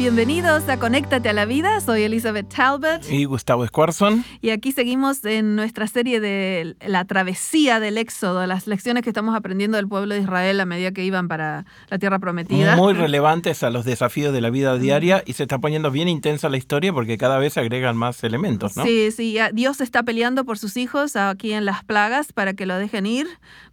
Bienvenidos a Conéctate a la Vida, soy Elizabeth Talbot. Y Gustavo Squarson. Y aquí seguimos en nuestra serie de la travesía del Éxodo, las lecciones que estamos aprendiendo del pueblo de Israel a medida que iban para la tierra prometida. Muy relevantes a los desafíos de la vida diaria y se está poniendo bien intensa la historia porque cada vez se agregan más elementos, ¿no? Sí, sí, Dios está peleando por sus hijos aquí en las plagas para que lo dejen ir,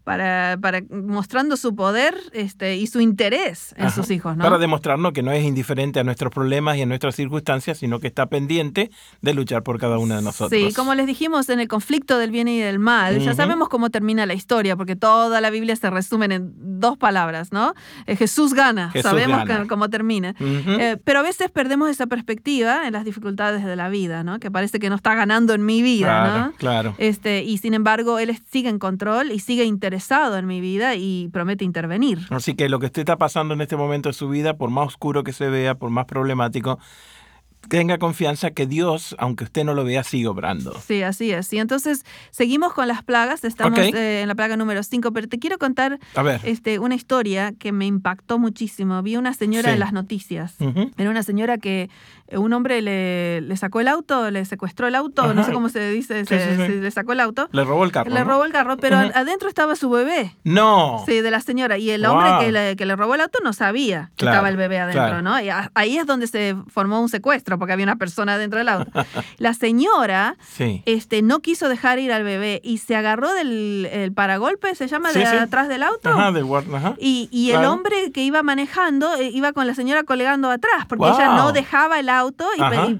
para, para mostrando su poder este, y su interés en sus hijos. ¿no? Para demostrarnos que no es indiferente a nuestros problemas y a nuestras circunstancias, sino que está pendiente de luchar por cada uno de nosotros. Sí, como les dijimos en el conflicto del bien y del mal, ya sabemos cómo termina la historia, porque toda la Biblia se resume en dos palabras, ¿no? Eh, Jesús gana, sabemos cómo termina. Eh, pero a veces perdemos esa perspectiva en las dificultades de la vida, ¿no? Que parece que no está ganando en mi vida, claro, ¿no? Claro. Este, y sin embargo, Él sigue en control y sigue interesado en mi vida y promete intervenir. Así que lo que usted está pasando en este momento de su vida, por más oscuro que se vea, por más problemático, tenga confianza que Dios, aunque usted no lo vea, sigue obrando. Sí, así es. Y entonces seguimos con las plagas, estamos eh, en la plaga número 5, pero te quiero contar Este, una historia que me impactó muchísimo. Vi una señora en las noticias. Era una señora que eh, un hombre le, le, sacó el auto, le secuestró el auto, no sé cómo se dice, le sacó el auto. Le robó el carro. Le robó el carro, pero adentro estaba su bebé. No. Sí, de la señora. Y el hombre que le, que le robó el auto no sabía que estaba el bebé adentro, ¿no? Y ahí es donde se formó un secuestro porque había una persona dentro del auto. La señora este, no quiso dejar ir al bebé y se agarró del el paragolpe, se llama, de atrás del auto. Y, y el hombre que iba manejando eh, iba con la señora colgando atrás, porque ella no dejaba el auto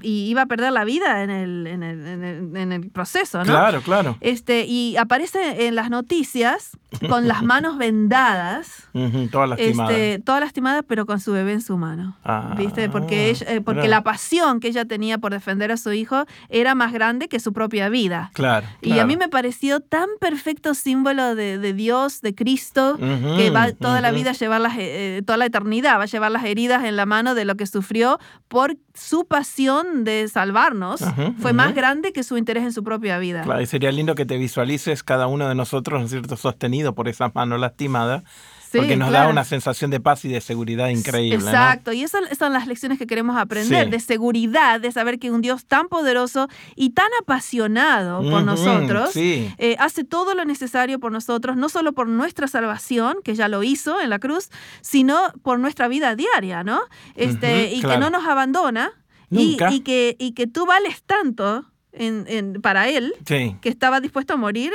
y, iba a perder la vida en el, en el, en el, proceso, ¿no? Claro, claro. Este, y aparece en las noticias con las manos vendadas. todas lastimadas. Este, todas lastimadas, pero con su bebé en su mano. Ah, ¿Viste? Porque, eh, porque la pasión que ella tenía por defender a su hijo era más grande que su propia vida. Claro. Y a mí me pareció tan perfecto símbolo de, Dios, de Cristo, que va toda la vida a llevar las, eh, toda la eternidad, va a llevar las heridas en la mano de lo que sufrió por su pasión de salvarnos. Fue más grande que su interés en su propia vida. Claro, y sería lindo que te visualices cada uno de nosotros, ¿no es cierto?, sostenido por esa mano lastimada porque nos da una sensación de paz y de seguridad increíble. Exacto, y esas son las lecciones que queremos aprender, de seguridad, de saber que un Dios tan poderoso y tan apasionado por nosotros eh, hace todo lo necesario por nosotros, no solo por nuestra salvación, que ya lo hizo en la cruz, sino por nuestra vida diaria, ¿no? Este, y que no nos abandona. Y, y, que, y que tú vales tanto en, para él que estaba dispuesto a morir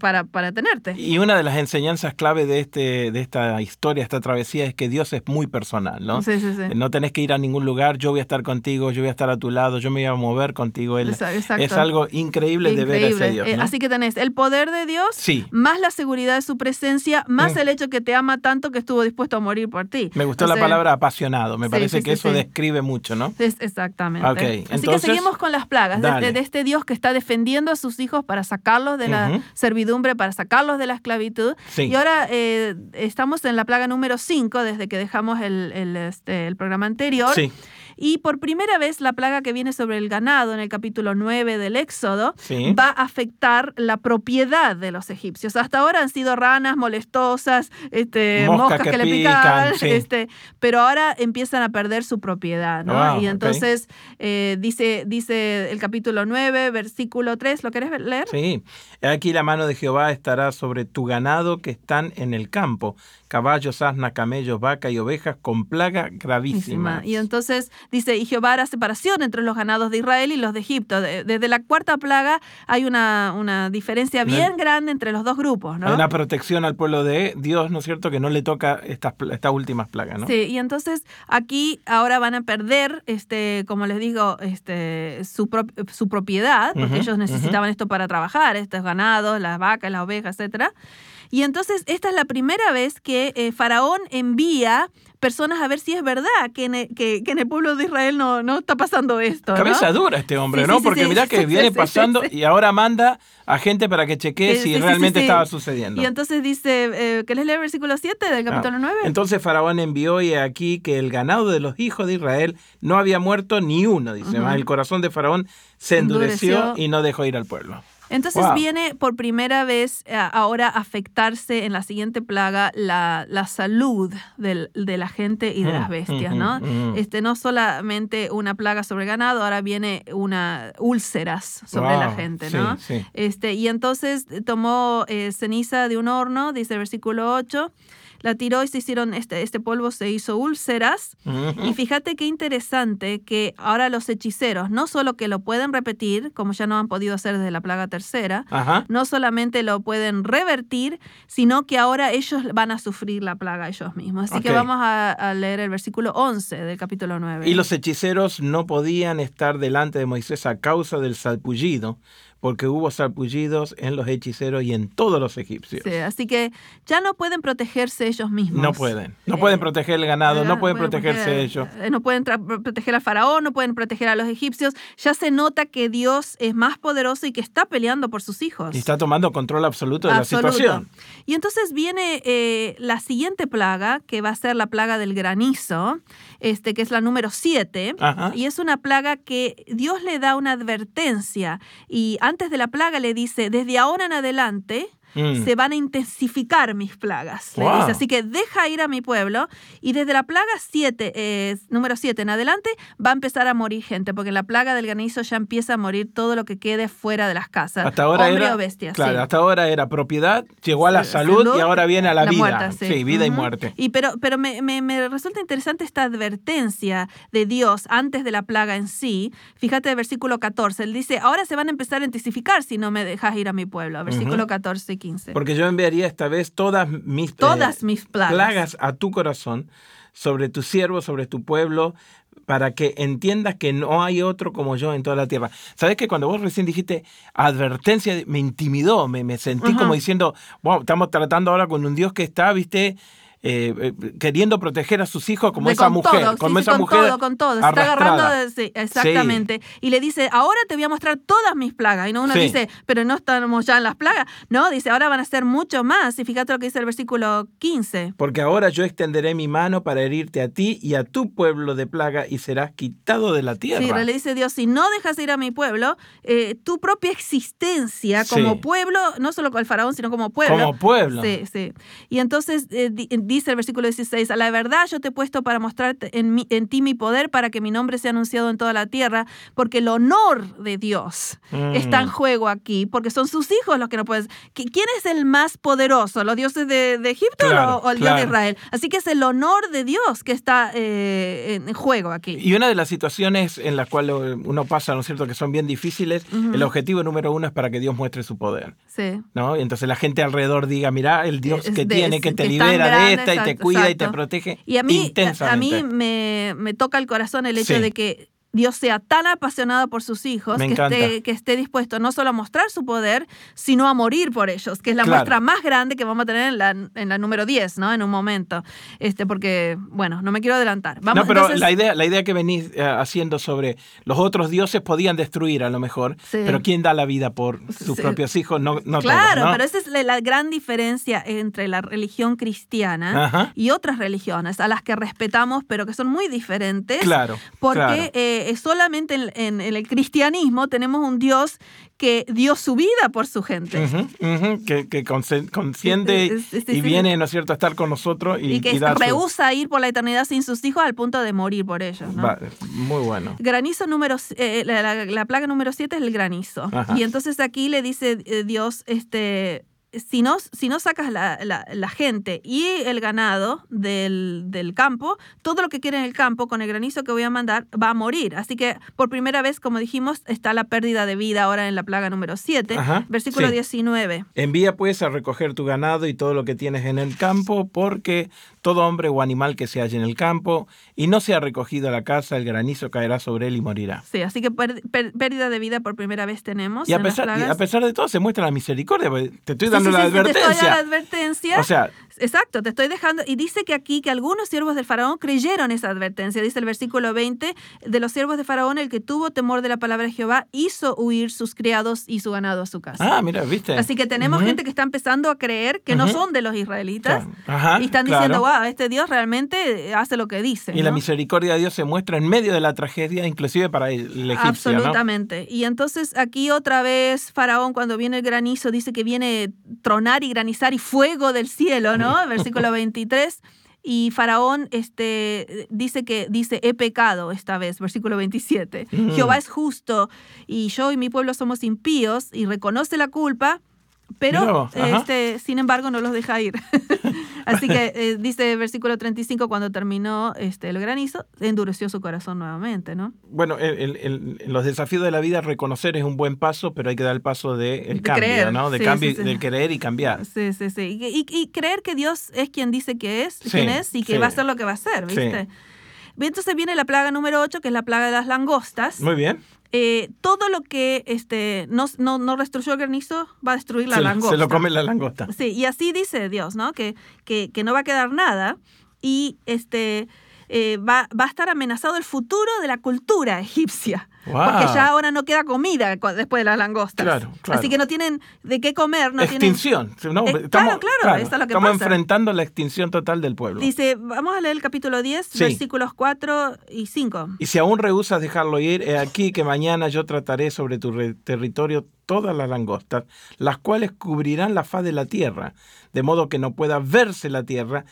para, para, tenerte. Y una de las enseñanzas clave de, este, de esta historia, esta travesía, es que Dios es muy personal, ¿no? Sí, sí, sí. No tenés que ir a ningún lugar, yo voy a estar contigo, yo voy a estar a tu lado, yo me voy a mover contigo. Él, es algo increíble, de ver a ese Dios. Eh, así que tenés el poder de Dios, más la seguridad de su presencia, más mm. el hecho que te ama tanto que estuvo dispuesto a morir por ti. Me gustó la palabra apasionado, me parece que eso describe mucho, ¿no? exactamente. Así que seguimos con las plagas. Este Dios que está defendiendo a sus hijos para sacarlos de la servidumbre, para sacarlos de la esclavitud. Y ahora eh, estamos en la plaga número 5 desde que dejamos el, el, este, el programa anterior. Sí. Y por primera vez la plaga que viene sobre el ganado en el capítulo 9 del Éxodo va a afectar la propiedad de los egipcios. Hasta ahora han sido ranas molestosas, este, moscas, que, le pican, este, pero ahora empiezan a perder su propiedad. ¿no? y entonces eh, dice, dice el capítulo 9, versículo 3, ¿lo querés leer? Sí, aquí la mano de Jehová estará sobre tu ganado que están en el campo caballos, asna, camellos, vaca y ovejas con plaga gravísima. Y entonces dice, y Jehová hará separación entre los ganados de Israel y los de Egipto. Desde la cuarta plaga hay una, una diferencia bien grande entre los dos grupos, ¿no? Hay una protección al pueblo de Dios, ¿no es cierto?, que no le toca estas, estas últimas plagas, ¿no? Sí, y entonces aquí ahora van a perder, este, como les digo, este, su, su propiedad, porque ellos necesitaban esto para trabajar, estos ganados, las vacas, las ovejas, etcétera. Y entonces esta es la primera vez que eh, Faraón envía personas a ver si es verdad que en el, que, en el pueblo de Israel no, no está pasando esto. Cabeza dura este hombre, ¿no? Porque mira que viene pasando y ahora manda a gente para que chequee si realmente estaba sucediendo. Y entonces dice, eh, ¿querés leer el versículo 7 del capítulo 9? Ah. Entonces Faraón envió y aquí que el ganado de los hijos de Israel no había muerto ni uno, dice. El corazón de Faraón se endureció, y no dejó ir al pueblo. Entonces viene por primera vez eh, ahora afectarse en la siguiente plaga la, la salud del, de la gente y de las mm, bestias, mm, ¿no? Mm, este, no solamente una plaga sobre ganado, ahora viene una úlceras sobre la gente, ¿no? Este, y entonces tomó eh, ceniza de un horno, dice el versículo 8, la tiró y se hicieron, este, este polvo se hizo úlceras. Y fíjate qué interesante que ahora los hechiceros, no solo que lo pueden repetir, como ya no han podido hacer desde la plaga tercera, no solamente lo pueden revertir, sino que ahora ellos van a sufrir la plaga ellos mismos. Así que vamos a, a, leer el versículo 11 del capítulo 9. Y los hechiceros no podían estar delante de Moisés a causa del salpullido porque hubo sarpullidos en los hechiceros y en todos los egipcios. Sí, así que ya no pueden protegerse ellos mismos. No pueden. No eh, pueden proteger el ganado, no, pueden, protegerse ellos. Eh, no pueden proteger al faraón, no pueden proteger a los egipcios. Ya se nota que Dios es más poderoso y que está peleando por sus hijos. Y está tomando control absoluto de la situación. Y entonces viene eh, la siguiente plaga, que va a ser la plaga del granizo, este, que es la número 7. Y es una plaga que Dios le da una advertencia. Y antes de la plaga le dice, desde ahora en adelante Mm. se van a intensificar mis plagas. Así que deja ir a mi pueblo y desde la plaga 7, eh, número 7 en adelante, va a empezar a morir gente, porque en la plaga del granizo ya empieza a morir todo lo que quede fuera de las casas. Hasta ahora era, Claro, hasta ahora era propiedad, llegó a la salud, y ahora viene a la, vida. sí. vida y muerte. Y pero pero me, me, resulta interesante esta advertencia de Dios antes de la plaga en sí. Fíjate el versículo 14, él dice, ahora se van a empezar a intensificar si no me dejas ir a mi pueblo. Versículo 14 porque yo enviaría esta vez todas mis, todas mis plagas. a tu corazón, sobre tu siervo, sobre tu pueblo, para que entiendas que no hay otro como yo en toda la tierra. ¿Sabes que cuando vos recién dijiste advertencia, me intimidó, me, me sentí como diciendo, wow, estamos tratando ahora con un Dios que está, viste, eh, eh, queriendo proteger a sus hijos como esa mujer. como esa con todo, con todo. Se está agarrando. sí, exactamente. Y le dice, ahora te voy a mostrar todas mis plagas. Y no uno dice, pero no estamos ya en las plagas. No, dice, ahora van a ser mucho más. Y fíjate lo que dice el versículo 15. Porque ahora yo extenderé mi mano para herirte a ti y a tu pueblo de plaga y serás quitado de la tierra. Sí, le dice Dios, si no dejas ir a mi pueblo, eh, tu propia existencia como pueblo, no solo con el faraón, sino como pueblo. Como pueblo. Sí, sí. Y entonces dice el versículo 16, a la verdad yo te he puesto para mostrarte en, en ti mi poder para que mi nombre sea anunciado en toda la tierra, porque el honor de Dios está en mm. juego aquí, porque son sus hijos los que no pueden... ¿Quién es el más poderoso? ¿Los dioses de, Egipto o, el Dios de Israel? Así que es el honor de Dios que está eh, en juego aquí. Y una de las situaciones en las cuales uno pasa, ¿no es cierto?, que son bien difíciles, el objetivo número uno es para que Dios muestre su poder. Sí. ¿no? Y entonces la gente alrededor diga, mira, el Dios que tiene, que te libera de y te cuida y te protege y a mí, A mí me, me toca el corazón el hecho de que Dios sea tan apasionado por sus hijos que esté, que esté, dispuesto no solo a mostrar su poder, sino a morir por ellos, que es la muestra más grande que vamos a tener en la, en la número 10, ¿no? En un momento. Este, porque, bueno, no me quiero adelantar. Vamos, no, pero la, idea, la idea que venís eh, haciendo sobre los otros dioses podían destruir a lo mejor, pero ¿quién da la vida por sus propios hijos? No, no Claro, todos, pero esa es la, gran diferencia entre la religión cristiana y otras religiones, a las que respetamos, pero que son muy diferentes. Claro. Porque eh, eh, solamente en, el cristianismo tenemos un Dios que dio su vida por su gente. Que, que consciente y viene, ¿no es cierto?, a estar con nosotros y, y que rehúsa ir por la eternidad sin sus hijos al punto de morir por ellos. muy bueno. Granizo número, eh, la, plaga número 7 es el granizo. Y entonces aquí le dice Dios, este, si no, si no sacas la, la, gente y el ganado del, del, campo, todo lo que quiere en el campo con el granizo que voy a mandar va a morir. Así que por primera vez, como dijimos, está la pérdida de vida ahora en la plaga número 7, versículo 19. Envía pues a recoger tu ganado y todo lo que tienes en el campo, porque todo hombre o animal que se halle en el campo y no sea recogido a la casa, el granizo caerá sobre él y morirá. Sí, así que pérdida de vida por primera vez tenemos. Y a, pesar, y a pesar de todo se muestra la misericordia. Te estoy dando la, advertencia. la advertencia. O sea, Exacto, te estoy dejando. Y dice que aquí que algunos siervos del faraón creyeron esa advertencia. Dice el versículo 20, de los siervos de faraón, el que tuvo temor de la palabra de Jehová, hizo huir sus criados y su ganado a su casa. Ah, mira, viste. Así que tenemos gente que está empezando a creer que no son de los israelitas. y están diciendo, wow, este Dios realmente hace lo que dice. Y la misericordia de Dios se muestra en medio de la tragedia, inclusive para el egipcio. Absolutamente. Y entonces aquí otra vez Faraón, cuando viene el granizo, dice que viene tronar y granizar y fuego del cielo, ¿no? Versículo 23. Y Faraón este, dice que dice, he pecado esta vez, versículo 27. Mm. Jehová es justo y yo y mi pueblo somos impíos y reconoce la culpa pero, este, sin embargo, no los deja ir. Así que eh, dice el versículo 35, cuando terminó este, el granizo, endureció su corazón nuevamente, ¿no? Bueno, el, los desafíos de la vida, reconocer es un buen paso, pero hay que dar el paso del de cambio, ¿no? De cambio, del creer y cambiar. Sí, sí, sí. Y, creer que Dios es quien dice que es, quién es, y que va a ser lo que va a ser, ¿viste? Entonces viene la plaga número 8, que es la plaga de las langostas. Muy bien. Eh, todo lo que este, no, no, no, destruyó el granizo va a destruir la langosta. Se lo come la langosta. Sí, y así dice Dios, ¿no? Que, que, que no va a quedar nada y este, eh, va, va, a estar amenazado el futuro de la cultura egipcia. Porque ya ahora no queda comida después de las langostas. Claro, Así que no tienen de qué comer. No extinción. Tienen... Eh, estamos, claro, claro, es lo que Estamos enfrentando la extinción total del pueblo. Dice, vamos a leer el capítulo 10, versículos 4 y 5. Y si aún rehusas dejarlo ir, he aquí que mañana yo trataré sobre tu territorio todas las langostas, las cuales cubrirán la faz de la tierra, de modo que no pueda verse la tierra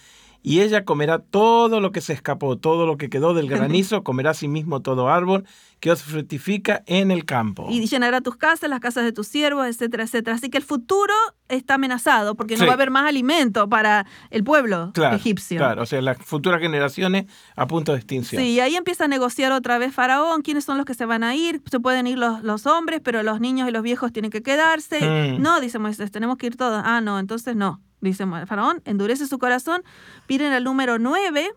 y ella comerá todo lo que se escapó, todo lo que quedó del granizo, comerá a sí mismo todo árbol que os fructifica en el campo. Y llenará tus casas, las casas de tus siervos, etcétera, etcétera. Así que el futuro está amenazado porque no va a haber más alimento para el pueblo egipcio. Claro, o sea, las futuras generaciones a punto de extinción. Sí, y ahí empieza a negociar otra vez Faraón, quiénes son los que se van a ir, se pueden ir los, los hombres, pero los niños y los viejos tienen que quedarse. Mm. No, dice Moisés, tenemos que ir todos. Ah, no, entonces no dice faraón, endurece su corazón, piden el número 9,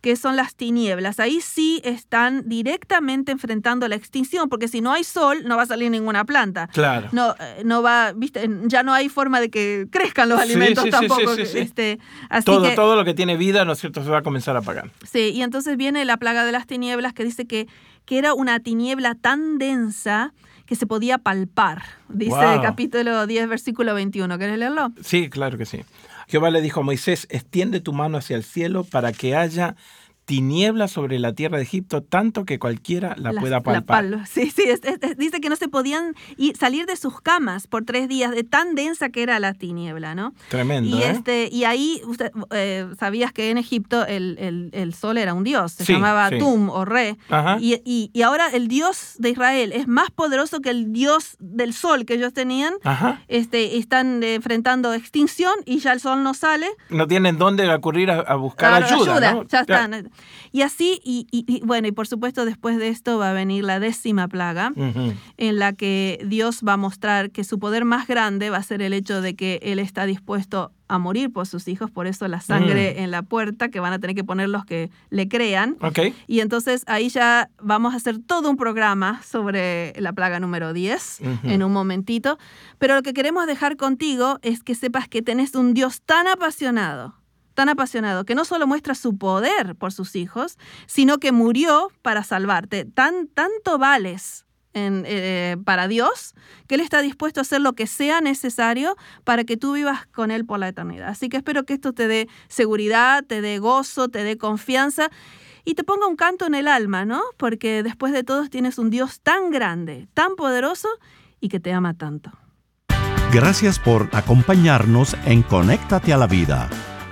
que son las tinieblas. Ahí sí están directamente enfrentando la extinción, porque si no hay sol, no va a salir ninguna planta. Claro. No, eh, no va, viste, ya no hay forma de que crezcan los alimentos tampoco. este, todo, todo lo que tiene vida, ¿no es cierto?, se va a comenzar a apagar. Sí, y entonces viene la plaga de las tinieblas que dice que, que era una tiniebla tan densa que se podía palpar. Dice el capítulo 10, versículo 21. ¿Querés leerlo? Sí, claro que sí. Jehová le dijo a Moisés, extiende tu mano hacia el cielo para que haya tinieblas sobre la tierra de Egipto, tanto que cualquiera la, pueda palpar. sí, sí, dice que no se podían salir de sus camas por tres días, de tan densa que era la tiniebla, ¿no? Tremendo. Y, ¿eh? este, y ahí, usted, eh, sabías que en Egipto el, el, sol era un dios, se llamaba Tum o Re. Y, y, ahora el dios de Israel es más poderoso que el dios del sol que ellos tenían. Este, están enfrentando extinción y ya el sol no sale. No tienen dónde acurrir a, buscar ayuda. Ya están. Y así, y, bueno, y por supuesto después de esto va a venir la décima plaga, en la que Dios va a mostrar que su poder más grande va a ser el hecho de que Él está dispuesto a morir por sus hijos, por eso la sangre mm. en la puerta que van a tener que poner los que le crean. Y entonces ahí ya vamos a hacer todo un programa sobre la plaga número 10 en un momentito. Pero lo que queremos dejar contigo es que sepas que tenés un Dios tan apasionado tan apasionado que no solo muestra su poder por sus hijos, sino que murió para salvarte. Tan, tanto vales eh, para Dios que Él está dispuesto a hacer lo que sea necesario para que tú vivas con Él por la eternidad. Así que espero que esto te dé seguridad, te dé gozo, te dé confianza y te ponga un canto en el alma, ¿no? Porque después de todo tienes un Dios tan grande, tan poderoso y que te ama tanto. Gracias por acompañarnos en Conéctate a la Vida.